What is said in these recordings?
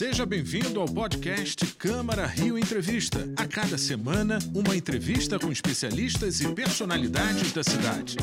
Seja bem-vindo ao podcast Câmara Rio Entrevista. A cada semana, uma entrevista com especialistas e personalidades da cidade.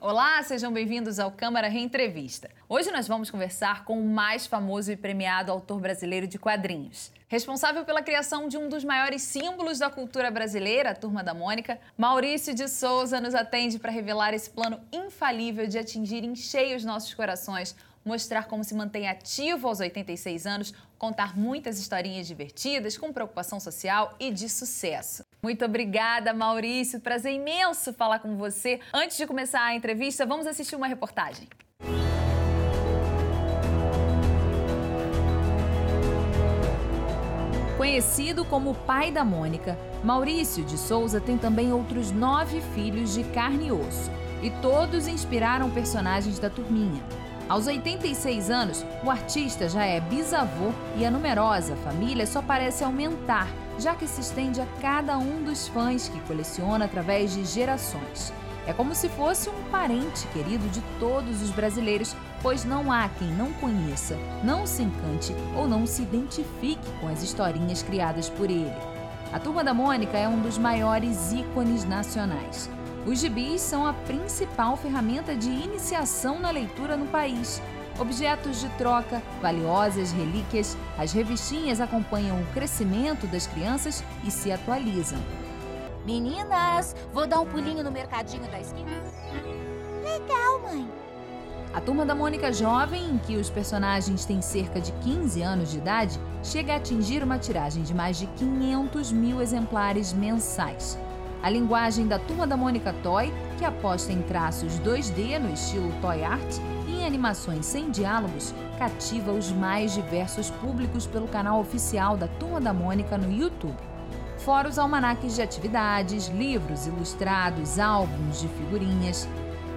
Olá, sejam bem-vindos ao Câmara Reentrevista. Hoje nós vamos conversar com o mais famoso e premiado autor brasileiro de quadrinhos. Responsável pela criação de um dos maiores símbolos da cultura brasileira, a Turma da Mônica, Maurício de Souza nos atende para revelar esse plano infalível de atingir em cheio os nossos corações mostrar como se mantém ativo aos 86 anos, contar muitas historinhas divertidas, com preocupação social e de sucesso. Muito obrigada, Maurício. Prazer imenso falar com você. Antes de começar a entrevista, vamos assistir uma reportagem. Conhecido como o pai da Mônica, Maurício de Souza tem também outros nove filhos de carne e osso. E todos inspiraram personagens da turminha. Aos 86 anos, o artista já é bisavô e a numerosa família só parece aumentar, já que se estende a cada um dos fãs que coleciona através de gerações. É como se fosse um parente querido de todos os brasileiros, pois não há quem não conheça, não se encante ou não se identifique com as historinhas criadas por ele. A Turma da Mônica é um dos maiores ícones nacionais. Os gibis são a principal ferramenta de iniciação na leitura no país. Objetos de troca, valiosas relíquias, as revistinhas acompanham o crescimento das crianças e se atualizam. Meninas, vou dar um pulinho no mercadinho da esquina. Legal, mãe. A turma da Mônica Jovem, em que os personagens têm cerca de 15 anos de idade, chega a atingir uma tiragem de mais de 500 mil exemplares mensais. A linguagem da Turma da Mônica Toy, que aposta em traços 2D no estilo Toy Art e em animações sem diálogos, cativa os mais diversos públicos pelo canal oficial da Turma da Mônica no YouTube. Fora os almanaques de atividades, livros ilustrados, álbuns de figurinhas.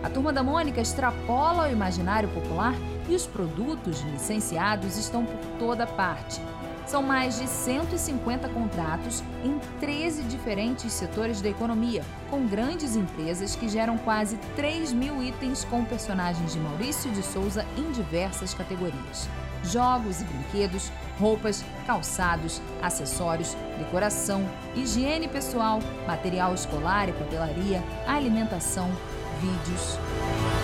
A Turma da Mônica extrapola o imaginário popular e os produtos licenciados estão por toda parte são mais de 150 contratos em 13 diferentes setores da economia, com grandes empresas que geram quase 3 mil itens com personagens de Maurício de Souza em diversas categorias. Jogos e brinquedos, roupas, calçados, acessórios, decoração, higiene pessoal, material escolar e papelaria, alimentação, vídeos.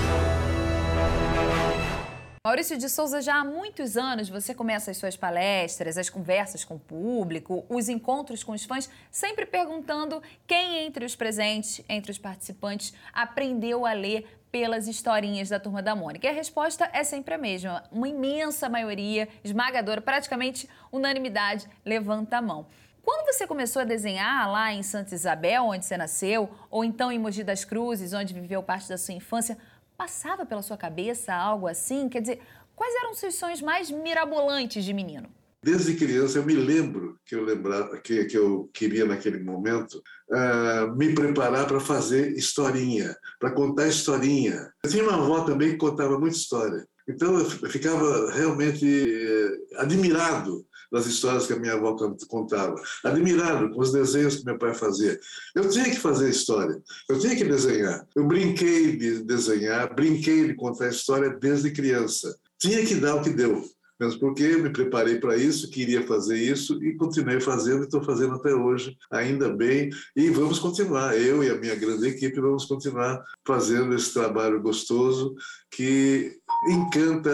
Maurício de Souza, já há muitos anos você começa as suas palestras, as conversas com o público, os encontros com os fãs, sempre perguntando quem entre os presentes, entre os participantes, aprendeu a ler pelas historinhas da Turma da Mônica. E a resposta é sempre a mesma. Uma imensa maioria, esmagadora, praticamente unanimidade, levanta a mão. Quando você começou a desenhar lá em Santa Isabel, onde você nasceu, ou então em Mogi das Cruzes, onde viveu parte da sua infância, Passava pela sua cabeça algo assim? Quer dizer, quais eram os seus sonhos mais mirabolantes de menino? Desde criança eu me lembro que eu lembrava que, que eu queria naquele momento uh, me preparar para fazer historinha, para contar historinha. Eu tinha uma avó também que contava muita história. Então eu ficava realmente uh, admirado das histórias que a minha avó contava, admirado com os desenhos que meu pai fazia. Eu tinha que fazer história, eu tinha que desenhar. Eu brinquei de desenhar, brinquei de contar história desde criança. Tinha que dar o que deu mesmo porque eu me preparei para isso, queria fazer isso e continuei fazendo e estou fazendo até hoje, ainda bem. E vamos continuar, eu e a minha grande equipe vamos continuar fazendo esse trabalho gostoso que encanta,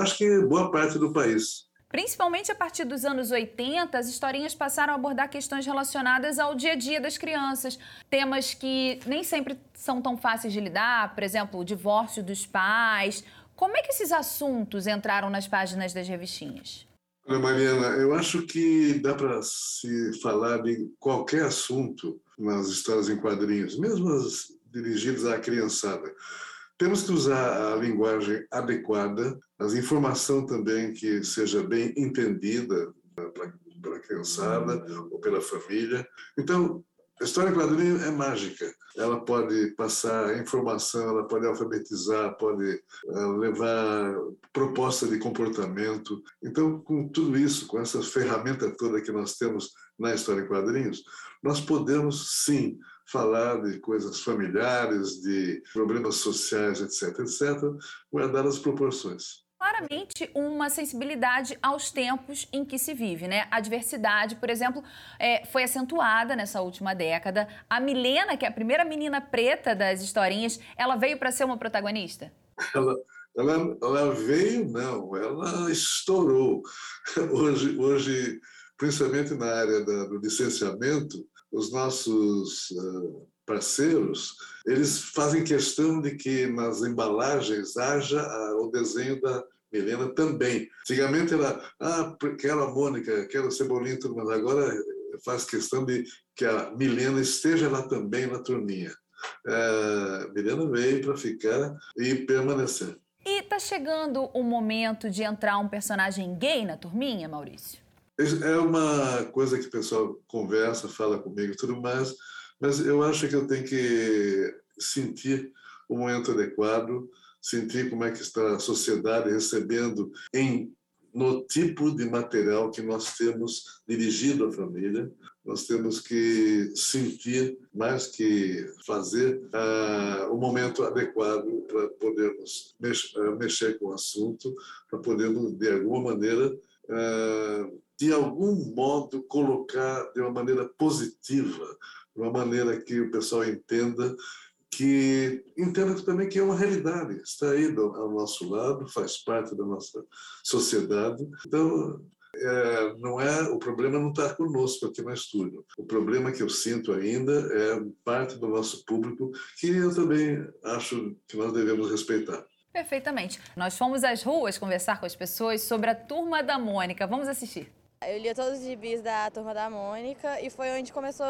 acho que boa parte do país. Principalmente a partir dos anos 80, as historinhas passaram a abordar questões relacionadas ao dia a dia das crianças, temas que nem sempre são tão fáceis de lidar, por exemplo, o divórcio dos pais. Como é que esses assuntos entraram nas páginas das revistinhas? Olha, Mariana, eu acho que dá para se falar de qualquer assunto nas histórias em quadrinhos, mesmo as dirigidas à criançada. Temos que usar a linguagem adequada, a informação também que seja bem entendida pela criançada ou pela família. Então, a história em quadrinho é mágica. Ela pode passar informação, ela pode alfabetizar, pode eh, levar proposta de comportamento. Então, com tudo isso, com essa ferramenta toda que nós temos na história em quadrinhos, nós podemos sim falar de coisas familiares, de problemas sociais, etc., etc., guardadas as proporções. claramente uma sensibilidade aos tempos em que se vive, né? A diversidade, por exemplo, é, foi acentuada nessa última década. A Milena, que é a primeira menina preta das historinhas, ela veio para ser uma protagonista? Ela, ela, ela veio, não, ela estourou. Hoje, hoje principalmente na área da, do licenciamento, os nossos uh, parceiros, eles fazem questão de que nas embalagens haja o desenho da Milena também. Antigamente era, ah, quero a Mônica, o Cebolinha, tudo, mas agora faz questão de que a Milena esteja lá também na turminha. É, Milena veio para ficar e permanecer. E está chegando o momento de entrar um personagem gay na turminha, Maurício? É uma coisa que o pessoal conversa, fala comigo e tudo mais, mas eu acho que eu tenho que sentir o momento adequado, sentir como é que está a sociedade recebendo em no tipo de material que nós temos dirigido à família. Nós temos que sentir, mais que fazer, uh, o momento adequado para podermos mex uh, mexer com o assunto, para podermos, de alguma maneira, uh, de algum modo, colocar de uma maneira positiva de uma maneira que o pessoal entenda que entenda também que é uma realidade, está aí ao nosso lado, faz parte da nossa sociedade. Então, é, não é o problema não está conosco aqui no estúdio. O problema que eu sinto ainda é parte do nosso público que eu também acho que nós devemos respeitar. Perfeitamente. Nós fomos às ruas conversar com as pessoas sobre a turma da Mônica. Vamos assistir. Eu lia todos os gibis da Turma da Mônica e foi onde começou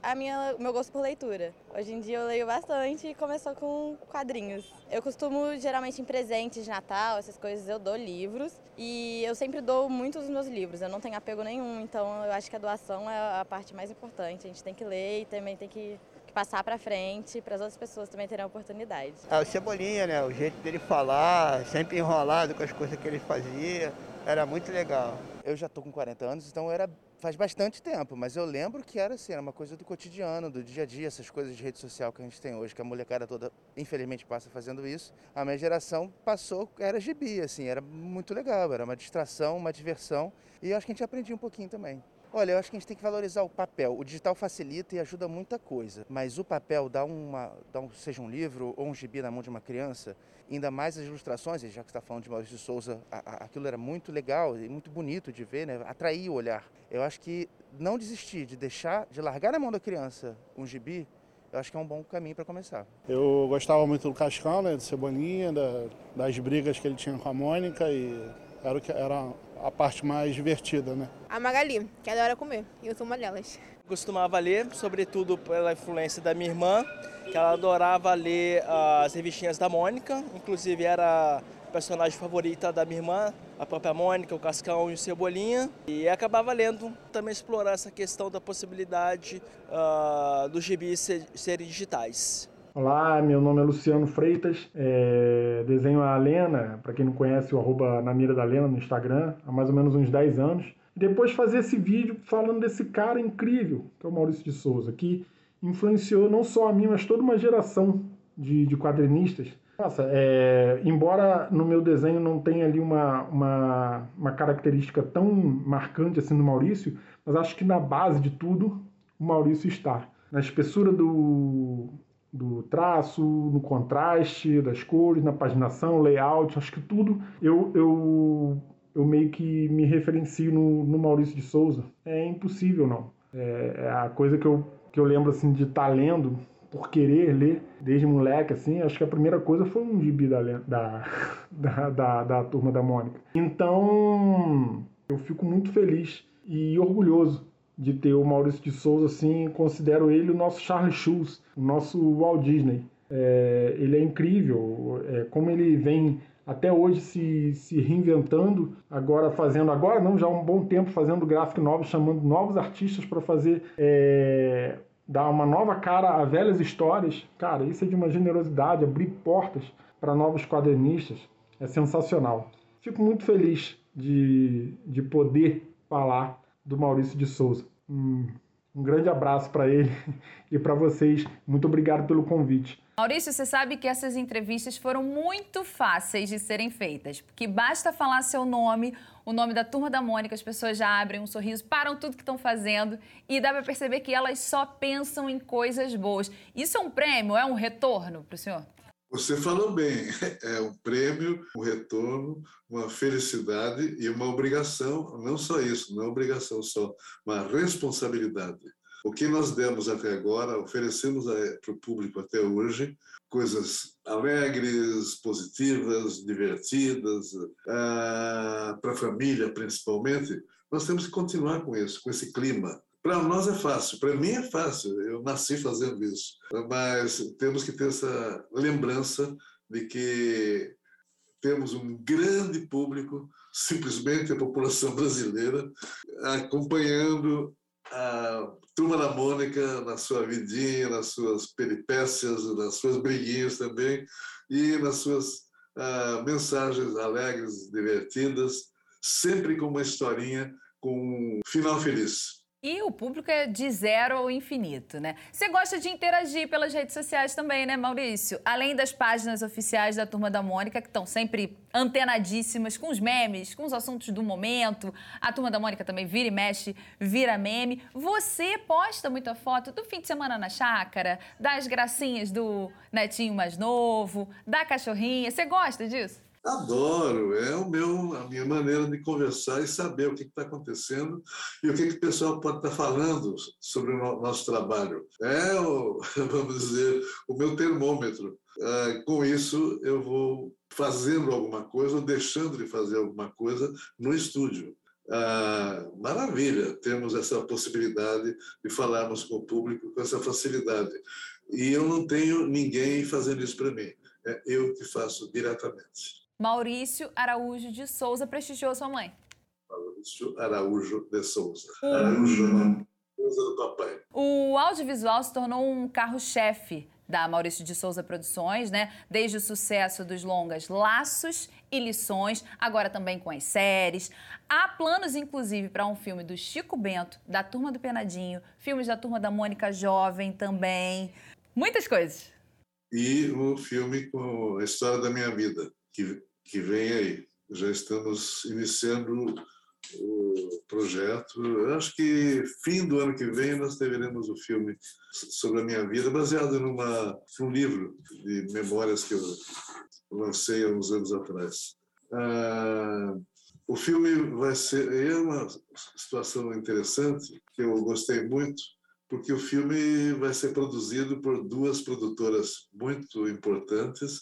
a minha, o meu gosto por leitura. Hoje em dia eu leio bastante e começou com quadrinhos. Eu costumo, geralmente em presentes de Natal, essas coisas, eu dou livros e eu sempre dou muitos dos meus livros. Eu não tenho apego nenhum, então eu acho que a doação é a parte mais importante. A gente tem que ler e também tem que passar para frente para as outras pessoas também terem a oportunidade. É, o Cebolinha, né? O jeito dele falar, sempre enrolado com as coisas que ele fazia, era muito legal. Eu já tô com 40 anos, então era faz bastante tempo, mas eu lembro que era assim, era uma coisa do cotidiano, do dia a dia, essas coisas de rede social que a gente tem hoje, que a molecada toda, infelizmente, passa fazendo isso. A minha geração passou, era gibi, assim, era muito legal, era uma distração, uma diversão, e eu acho que a gente aprendia um pouquinho também. Olha, eu acho que a gente tem que valorizar o papel. O digital facilita e ajuda muita coisa, mas o papel dá uma, dá um, seja um livro ou um gibi na mão de uma criança, ainda mais as ilustrações, já que está falando de Maurício de Souza, a, a, aquilo era muito legal e muito bonito de ver, né? atrair o olhar. Eu acho que não desistir, de deixar, de largar na mão da criança um gibi, eu acho que é um bom caminho para começar. Eu gostava muito do Cascão, né, do Cebolinha, da, das brigas que ele tinha com a Mônica e era, o que, era a parte mais divertida, né? A Magali, que adora comer, e eu sou uma delas. Costumava ler, sobretudo pela influência da minha irmã, que ela adorava ler as revistinhas da Mônica, inclusive era a personagem favorita da minha irmã, a própria Mônica, o Cascão e o Cebolinha. E acabava lendo, também explorar essa questão da possibilidade uh, dos gibis ser, serem digitais. Olá, meu nome é Luciano Freitas, é, desenho a Lena, para quem não conhece o arroba na mira da Lena no Instagram, há mais ou menos uns 10 anos. Depois fazer esse vídeo falando desse cara incrível, que é o Maurício de Souza, que influenciou não só a mim, mas toda uma geração de, de quadrinistas. Nossa, é, embora no meu desenho não tenha ali uma, uma, uma característica tão marcante assim do Maurício, mas acho que na base de tudo o Maurício está. Na espessura do, do traço, no contraste das cores, na paginação, layout, acho que tudo eu, eu, eu meio que me referencio no, no Maurício de Souza. É impossível, não. É, é a coisa que eu, que eu lembro assim de estar tá lendo, por querer ler desde moleque, assim, acho que a primeira coisa foi um gibi da, da, da, da, da Turma da Mônica. Então, eu fico muito feliz e orgulhoso de ter o Maurício de Souza, assim, considero ele o nosso Charles Schulz, o nosso Walt Disney. É, ele é incrível, é, como ele vem até hoje se, se reinventando, agora fazendo, agora não, já há um bom tempo fazendo gráfico novo, chamando novos artistas para fazer, é, dar uma nova cara a velhas histórias. Cara, isso é de uma generosidade, abrir portas para novos quadrinistas, é sensacional. Fico muito feliz de, de poder falar do Maurício de Souza. Um Um grande abraço para ele e para vocês. Muito obrigado pelo convite. Maurício, você sabe que essas entrevistas foram muito fáceis de serem feitas, porque basta falar seu nome, o nome da turma da Mônica, as pessoas já abrem um sorriso, param tudo que estão fazendo e dá para perceber que elas só pensam em coisas boas. Isso é um prêmio, é um retorno para o senhor? Você falou bem, é um prêmio, um retorno, uma felicidade e uma obrigação, não só isso, não é obrigação só, uma responsabilidade. O que nós demos até agora, oferecemos para o público até hoje, coisas alegres, positivas, divertidas, ah, para a família principalmente, nós temos que continuar com isso, com esse clima para nós é fácil, para mim é fácil, eu nasci fazendo isso. Mas temos que ter essa lembrança de que temos um grande público, simplesmente a população brasileira, acompanhando a Turma da Mônica na sua vidinha, nas suas peripécias, nas suas briguinhas também, e nas suas uh, mensagens alegres, divertidas, sempre com uma historinha com um final feliz. E o público é de zero ao infinito, né? Você gosta de interagir pelas redes sociais também, né, Maurício? Além das páginas oficiais da Turma da Mônica, que estão sempre antenadíssimas com os memes, com os assuntos do momento. A Turma da Mônica também vira e mexe, vira meme. Você posta muita foto do fim de semana na chácara, das gracinhas do netinho mais novo, da cachorrinha. Você gosta disso? Adoro, é o meu, a minha maneira de conversar e saber o que está acontecendo e o que, que o pessoal pode estar tá falando sobre o nosso trabalho. É, o, vamos dizer, o meu termômetro. É, com isso, eu vou fazendo alguma coisa ou deixando de fazer alguma coisa no estúdio. Ah, maravilha, temos essa possibilidade de falarmos com o público com essa facilidade. E eu não tenho ninguém fazendo isso para mim, é eu que faço diretamente. Maurício Araújo de Souza prestigiou sua mãe. Maurício Araújo de Souza. Araújo é esposa do papai. O audiovisual se tornou um carro-chefe da Maurício de Souza Produções, né? Desde o sucesso dos longas Laços e Lições, agora também com as séries. Há planos, inclusive, para um filme do Chico Bento, da Turma do Penadinho, filmes da Turma da Mônica Jovem também. Muitas coisas. E o filme com a história da minha vida, que que vem aí. Já estamos iniciando o projeto. Eu acho que fim do ano que vem nós teremos o filme sobre a minha vida, baseado numa, num livro de memórias que eu lancei há uns anos atrás. Ah, o filme vai ser é uma situação interessante que eu gostei muito, porque o filme vai ser produzido por duas produtoras muito importantes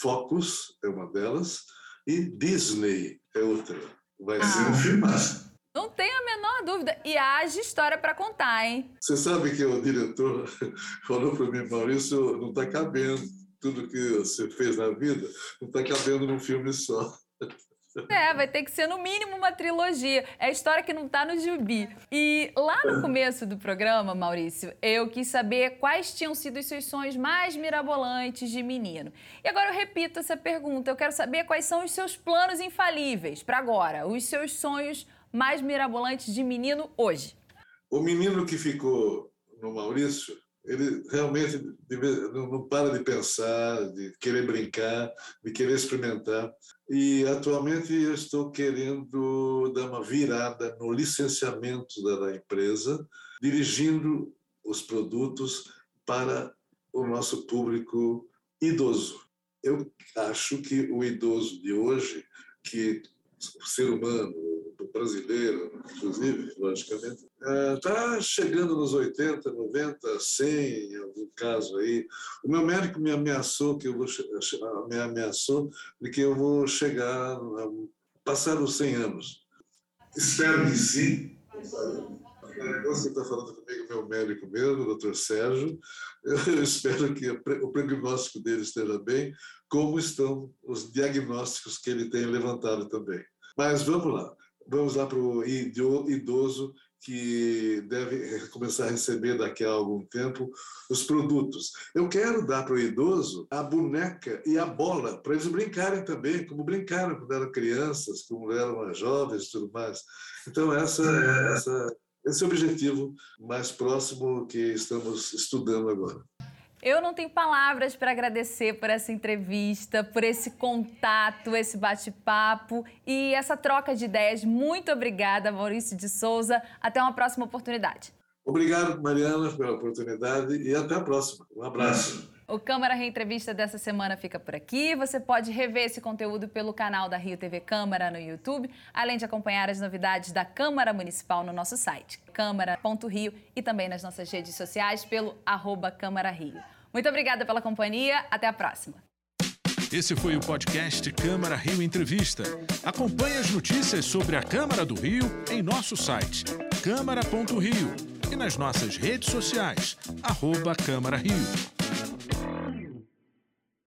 Focus é uma delas e Disney é outra. Vai ah. ser um filmaço. Não tenho a menor dúvida. E haja história para contar, hein? Você sabe que o diretor falou para mim, Maurício, não está cabendo tudo que você fez na vida, não está cabendo num filme só. É, vai ter que ser no mínimo uma trilogia. É a história que não está no gibi. E lá no começo do programa, Maurício, eu quis saber quais tinham sido os seus sonhos mais mirabolantes de menino. E agora eu repito essa pergunta. Eu quero saber quais são os seus planos infalíveis para agora, os seus sonhos mais mirabolantes de menino hoje. O menino que ficou no Maurício, ele realmente não para de pensar, de querer brincar, de querer experimentar. E atualmente estou querendo dar uma virada no licenciamento da empresa, dirigindo os produtos para o nosso público idoso. Eu acho que o idoso de hoje, que o ser humano, brasileiro, inclusive, logicamente, está é, chegando nos 80, 90, 100, em algum caso aí. O meu médico me ameaçou que eu vou me ameaçou de que eu vou chegar a passar os 100 anos. Espero que sim. Você está falando comigo, meu médico mesmo, doutor Sérgio. Eu espero que o prognóstico dele esteja bem, como estão os diagnósticos que ele tem levantado também. Mas vamos lá. Vamos lá para o idoso que deve começar a receber daqui a algum tempo os produtos. Eu quero dar para o idoso a boneca e a bola, para eles brincarem também, como brincaram quando eram crianças, como eram jovens e tudo mais. Então, essa, essa esse é o objetivo mais próximo que estamos estudando agora. Eu não tenho palavras para agradecer por essa entrevista, por esse contato, esse bate-papo e essa troca de ideias. Muito obrigada, Maurício de Souza. Até uma próxima oportunidade. Obrigado, Mariana, pela oportunidade e até a próxima. Um abraço. O Câmara Reentrevista dessa semana fica por aqui. Você pode rever esse conteúdo pelo canal da Rio TV Câmara no YouTube, além de acompanhar as novidades da Câmara Municipal no nosso site, câmara.rio e também nas nossas redes sociais pelo arroba Câmara Rio. Muito obrigada pela companhia. Até a próxima. Esse foi o podcast Câmara Rio Entrevista. Acompanhe as notícias sobre a Câmara do Rio em nosso site, câmara.rio e nas nossas redes sociais, arroba Câmara Rio.